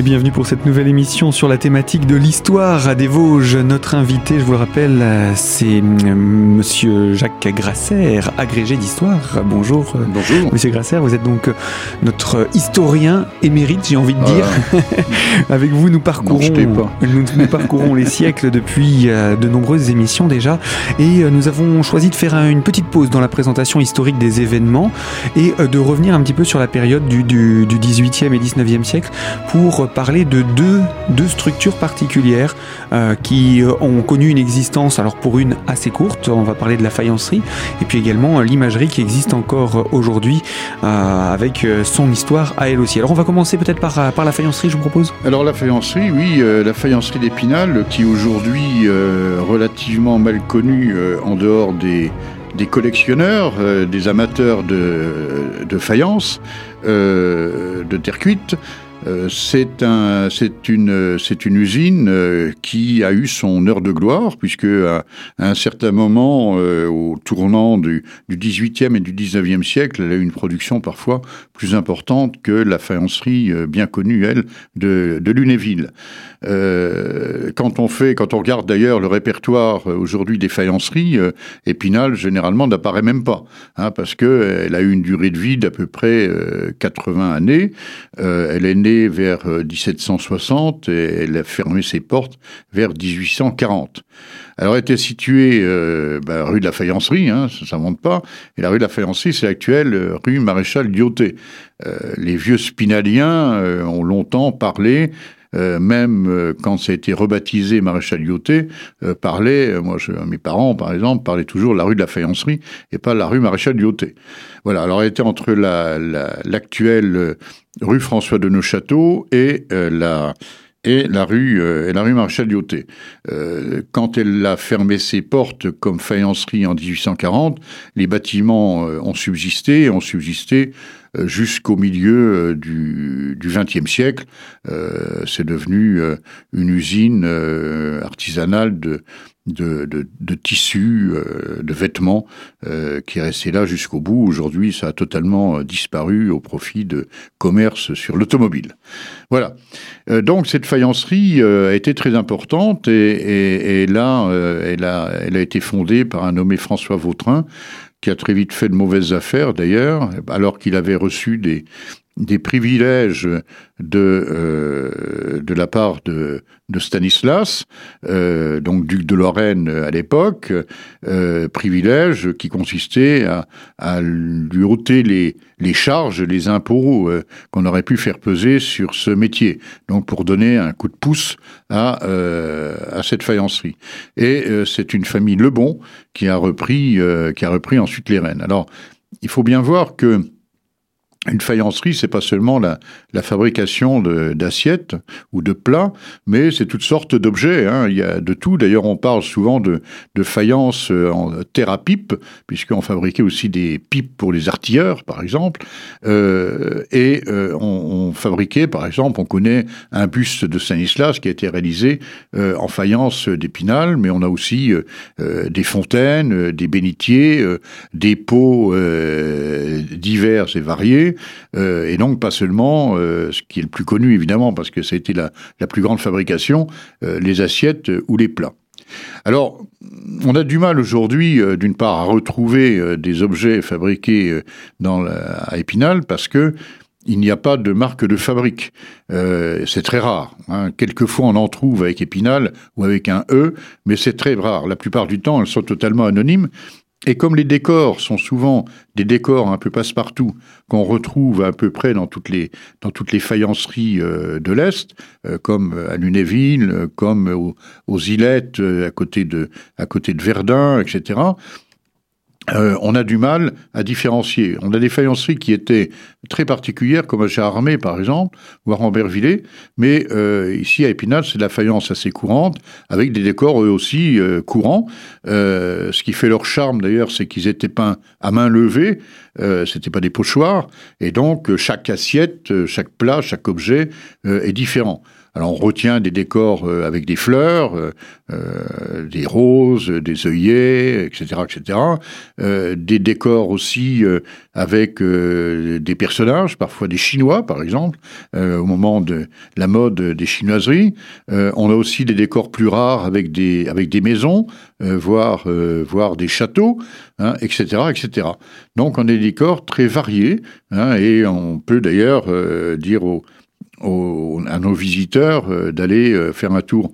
Et bienvenue pour cette nouvelle émission sur la thématique de l'histoire des Vosges. Notre invité, je vous le rappelle, c'est euh, Monsieur Jacques Grasser, agrégé d'histoire. Bonjour. Bonjour. Monsieur Grasser, vous êtes donc notre historien émérite, j'ai envie de dire. Avec vous, nous parcourons, nous, nous parcourons les siècles depuis euh, de nombreuses émissions déjà, et euh, nous avons choisi de faire une petite pause dans la présentation historique des événements et de revenir un petit peu sur la période du, du, du 18e et 19e siècle pour parler de deux, deux structures particulières euh, qui ont connu une existence, alors pour une assez courte, on va parler de la faïencerie, et puis également l'imagerie qui existe encore aujourd'hui euh, avec son histoire à elle aussi. Alors on va commencer peut-être par, par la faïencerie, je vous propose Alors la faïencerie, oui, euh, la faïencerie d'Épinal, qui aujourd'hui euh, relativement mal connue euh, en dehors des, des collectionneurs, euh, des amateurs de, de faïence, euh, de terre cuite. Euh, c'est un, c'est une, usine euh, qui a eu son heure de gloire puisque à, à un certain moment, euh, au tournant du, du 18e et du 19e siècle, elle a eu une production parfois plus importante que la faïencerie euh, bien connue elle de, Lunéville. Euh, quand on fait, quand on regarde d'ailleurs le répertoire aujourd'hui des faïenceries, Épinal généralement n'apparaît même pas, hein, parce que elle a eu une durée de vie d'à peu près 80 années. elle est née vers 1760 et elle a fermé ses portes vers 1840. Alors elle était située euh, bah, rue de la Faïencerie, hein, ça ne monte pas, et la rue de la Faïencerie, c'est l'actuelle rue Maréchal Lyoté. Euh, les vieux spinaliens euh, ont longtemps parlé euh, même euh, quand ça a été rebaptisé Maréchal Lyoté, euh, parlait, moi mes parents par exemple, parlaient toujours la rue de la Faïencerie et pas la rue Maréchal Lyoté. Voilà, alors elle était entre l'actuelle la, rue François de Neuchâteau et la et la rue et la rue. Euh, quand elle a fermé ses portes comme faïencerie en 1840, les bâtiments euh, ont subsisté, ont subsisté euh, jusqu'au milieu du XXe siècle. Euh, c'est devenu une usine artisanale de, de, de, tissus, euh, de vêtements, euh, qui est resté là jusqu'au bout. Aujourd'hui, ça a totalement disparu au profit de commerce sur l'automobile. Voilà. Euh, donc cette faïencerie a été très importante et, et, et là, elle, a, elle a été fondée par un nommé François Vautrin, qui a très vite fait de mauvaises affaires d'ailleurs, alors qu'il avait reçu des, des privilèges de, euh, de la part de, de Stanislas, euh, donc duc de Lorraine à l'époque, euh, privilèges qui consistaient à, à lui ôter les, les charges, les impôts euh, qu'on aurait pu faire peser sur ce métier, donc pour donner un coup de pouce à, euh, à cette faïencerie. Et euh, c'est une famille Lebon qui a repris, qui a repris ensuite les rênes. Alors, il faut bien voir que une faïencerie, c'est pas seulement la, fabrication d'assiettes ou de plats, mais c'est toutes sortes d'objets. Hein. Il y a de tout. D'ailleurs, on parle souvent de, faïence en terre à pipe, puisqu'on fabriquait aussi des pipes pour les artilleurs, par exemple. Euh, et euh, on, fabriquait, par exemple, on connaît un buste de Stanislas qui a été réalisé euh, en faïence d'Épinal, mais on a aussi euh, euh, des fontaines, des bénitiers, des pots divers et variés euh, et donc pas seulement euh, ce qui est le plus connu évidemment parce que ça a été la, plus grande fabrication, euh, les assiettes ou les plats. Alors, on a du mal aujourd'hui, d'une part, à retrouver des objets fabriqués dans à Épinal parce que il n'y a pas de marque de fabrique. C'est très rare. Hein. Quelquefois, on en trouve avec Épinal ou avec un E, mais c'est très rare. La plupart du temps, elles sont totalement anonymes. Et comme les décors sont souvent des décors un peu passe-partout qu'on retrouve à peu près dans toutes les dans toutes les faïenceries euh, de l'est, euh, comme à Lunéville, euh, comme aux, aux Ilettes à côté de à côté de Verdun, etc. Euh, on a du mal à différencier. On a des faïenceries qui étaient très particulières, comme à Charmé par exemple, ou à Rambervillers, mais euh, ici à Épinal, c'est de la faïence assez courante, avec des décors eux aussi euh, courants. Ce qui fait leur charme d'ailleurs, c'est qu'ils étaient peints à main levée, euh, c'était pas des pochoirs, et donc chaque assiette, chaque plat, chaque objet est différent. Alors on retient des décors avec des fleurs, des roses, des œillets, etc., etc. des décors aussi avec des personnages, parfois des Chinois, par exemple, au moment de la mode des chinoiseries. on a aussi des décors plus rares avec des avec des maisons, voire voire des châteaux, etc., hein, etc. Donc on a des décors très variés, hein, et on peut d'ailleurs euh, à nos visiteurs euh, d'aller euh, faire un tour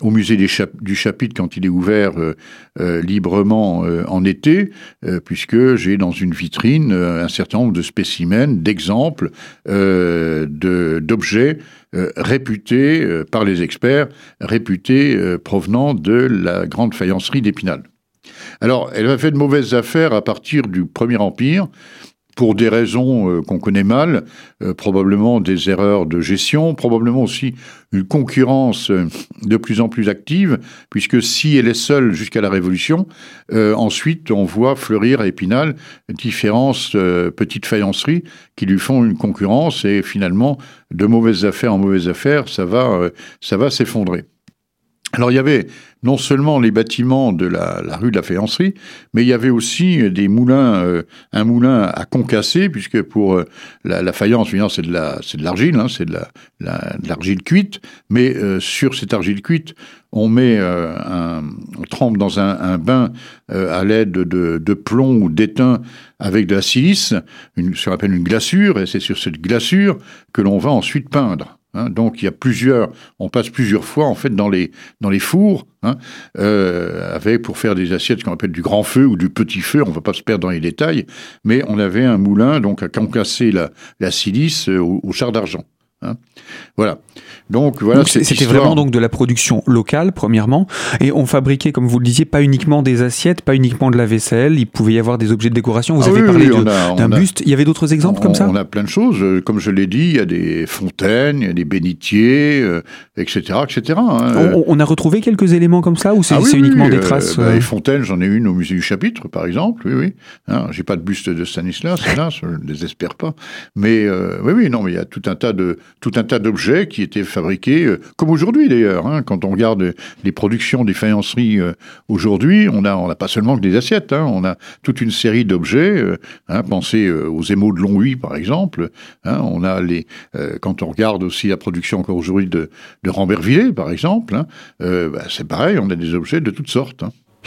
au musée du chapitre quand il est ouvert librement en été, puisque j'ai dans une vitrine un certain nombre de spécimens, d'exemples, d'objets réputés par les experts, réputés provenant de la grande faïencerie d'Épinal. Alors, elle a fait de mauvaises affaires à partir du Premier Empire, pour des raisons euh, qu'on connaît mal, euh, probablement des erreurs de gestion, probablement aussi une concurrence euh, de plus en plus active, puisque si elle est seule jusqu'à la Révolution, ensuite on voit fleurir à Épinal différentes petites faïenceries qui lui font une concurrence et finalement de mauvaises affaires en mauvaises affaires, ça va, ça va s'effondrer. Alors il y avait non seulement les bâtiments de la, rue de la Faïencerie, mais il y avait aussi des moulins, euh, un moulin à concasser, puisque pour euh, la, faïence, c'est de l'argile, hein, c'est de la, l'argile cuite, mais euh, sur cette argile cuite, on met un, on trempe dans un, bain à l'aide de, plomb ou d'étain avec de la silice, ce qu'on appelle une glaçure, et c'est sur cette glaçure que l'on va ensuite peindre. Hein, donc il y a plusieurs, on passe plusieurs fois en fait dans les dans les fours hein, euh, avec pour faire des assiettes qu'on appelle du grand feu ou du petit feu. On va pas se perdre dans les détails, mais on avait un moulin donc à concasser la, la silice euh, au char d'argent. Hein. Voilà. Donc voilà. C'était vraiment donc de la production locale premièrement, et on fabriquait, comme vous le disiez, pas uniquement des assiettes, pas uniquement de la vaisselle. Il pouvait y avoir des objets de décoration. Vous ah avez parlé d'un buste. Il y avait d'autres exemples comme ça? On a plein de choses. Comme je l'ai dit, il y a des fontaines, il y a des bénitiers, etc., euh, etc. Hein. On, a retrouvé quelques éléments comme ça, ou c'est ah uniquement des euh, traces bah, euh Les fontaines, j'en ai une au musée du Chapitre, par exemple. Oui, oui. Hein, J'ai pas de buste de Stanislas, là, je ne désespère pas. Mais oui, oui, non, mais il y a tout un tas de tout un tas d'objets qui étaient fabriqués, euh, comme aujourd'hui d'ailleurs. Hein, quand on regarde les productions des faïenceries euh, aujourd'hui, on n'a on a pas seulement que des assiettes, hein, on a toute une série d'objets. Euh, hein, pensez aux émaux de Longwy par exemple. Hein, on a les, quand on regarde aussi la production encore aujourd'hui de, de Rambervillers par exemple, hein, bah, c'est pareil, on a des objets de toutes sortes.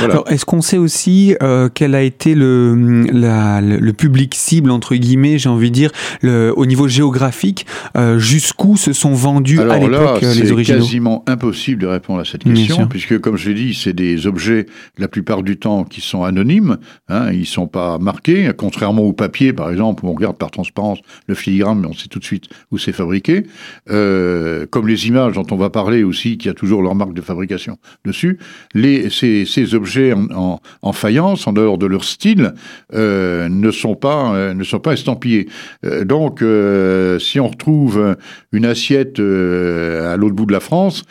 Alors, est-ce qu'on sait aussi euh, quel a été le, le, public cible, entre guillemets, j'ai envie de dire, le, au niveau géographique, euh, jusqu'où se sont vendus à l'époque euh, les originaux C'est quasiment impossible de répondre à cette question, puisque, comme je l'ai dit, c'est des objets, la plupart du temps, qui sont anonymes, hein, ils ne sont pas marqués, contrairement au papier, par exemple, où on regarde par transparence le filigrane, mais on sait tout de suite où c'est fabriqué. Euh, comme les images dont on va parler aussi, qui a toujours leur marque de fabrication dessus, les, ces, ces objets en, faïence, en dehors de leur style, euh, ne sont pas euh, ne sont pas estampillés. Euh, donc, si on retrouve une assiette à l'autre bout de la France,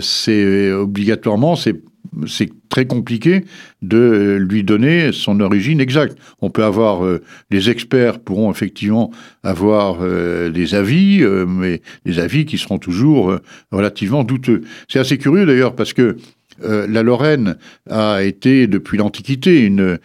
c'est obligatoirement c'est très compliqué de lui donner son origine exacte. On peut avoir, les experts pourront effectivement avoir des avis, mais des avis qui seront toujours relativement douteux. C'est assez curieux d'ailleurs parce que euh, la Lorraine a été depuis l'Antiquité une,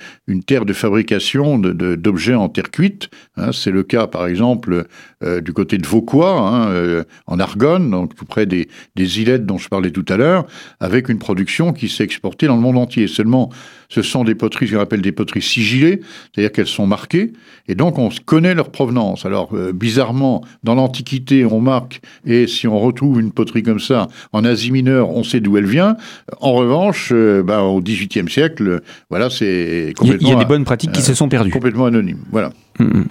terre de fabrication d'objets en terre cuite. Hein. C'est le cas, par exemple, euh, du côté de Vauquois, hein, euh, en Argonne, donc tout près des, des îlettes dont je parlais tout à l'heure, avec une production qui s'est exportée dans le monde entier. Seulement, ce sont des poteries, ce qu'on appelle des poteries sigillées, c'est-à-dire qu'elles sont marquées, et donc on connaît leur provenance. Alors, bizarrement, dans l'Antiquité, on marque, et si on retrouve une poterie comme ça en Asie mineure, on sait d'où elle vient. En revanche, euh, bah, au XVIIIe siècle, voilà, c'est complètement. Il y a des bonnes pratiques qui se sont perdues. Complètement anonyme. Voilà. Mm, mm.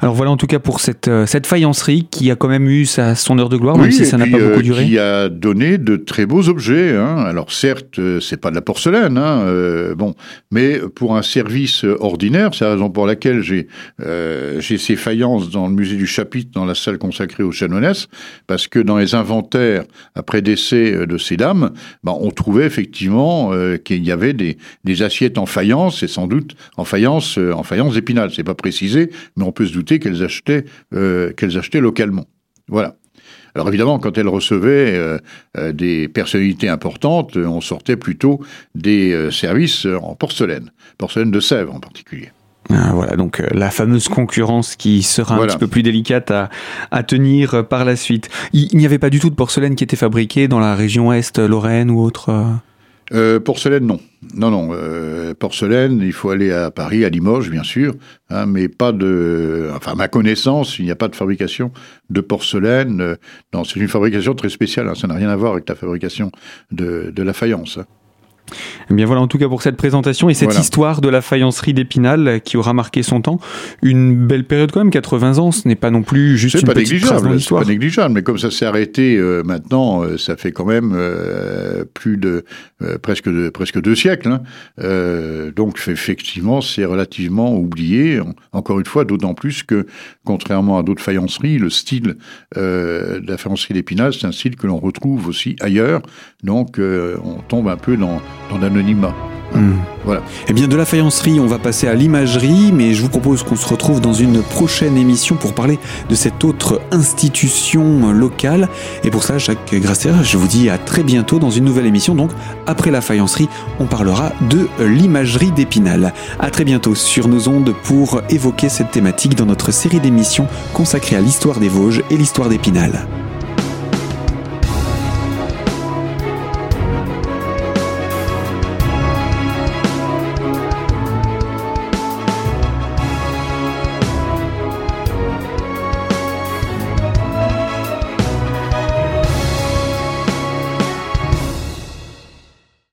Alors voilà en tout cas pour cette, euh, cette faïencerie qui a quand même eu sa, son heure de gloire, même si ça n'a pas beaucoup euh, duré. Qui a donné de très beaux objets. Hein. Alors certes, euh, c'est pas de la porcelaine, hein, bon, mais pour un service ordinaire, c'est la raison pour laquelle j'ai ces faïences dans le musée du Chapitre, dans la salle consacrée aux chanoinesses, parce que dans les inventaires après décès de ces dames, ben, on trouvait effectivement qu'il y avait des, des assiettes en faïence et sans doute en faïence en faïence d'épinal. C'est pas précisé mais on peut se douter qu'elles achetaient, euh, qu'elles achetaient localement. Voilà. Alors évidemment, quand elle recevait des personnalités importantes, on sortait plutôt des services en porcelaine, porcelaine de Sèvres en particulier. Ah, voilà, donc la fameuse concurrence qui sera un petit peu plus délicate à, à tenir par la suite. Il, n'y avait pas du tout de porcelaine qui était fabriquée dans la région Est, Lorraine ou autre euh, porcelaine, non. Non, non. Euh, porcelaine, il faut aller à Paris, à Limoges, bien sûr, hein, mais pas de. Enfin, à ma connaissance, il n'y a pas de fabrication de porcelaine. Euh, non, c'est une fabrication très spéciale. Hein, ça n'a rien à voir avec la fabrication de, de la faïence. Hein. Eh bien voilà en tout cas pour cette présentation et cette histoire de la faïencerie d'Épinal qui aura marqué son temps. Une belle période quand même, 80 ans, ce n'est pas non plus juste une pas petite l'histoire. C'est pas négligeable, mais comme ça s'est arrêté euh, maintenant, euh, ça fait quand même euh, plus de presque de, presque deux siècles. Hein. donc effectivement, c'est relativement oublié. Encore une fois, d'autant plus que contrairement à d'autres faïenceries, le style de la faïencerie d'Épinal, c'est un style que l'on retrouve aussi ailleurs. Donc on tombe un peu dans dans l'anonymat. Hmm. Voilà. Eh bien, de la faïencerie, on va passer à l'imagerie, mais je vous propose qu'on se retrouve dans une prochaine émission pour parler de cette autre institution locale. Et pour ça, Jacques Grasser, je vous dis à très bientôt dans une nouvelle émission. Donc, après la faïencerie, on parlera de l'imagerie d'Épinal. À très bientôt sur nos ondes pour évoquer cette thématique dans notre série d'émissions consacrée à l'histoire des Vosges et l'histoire d'Épinal.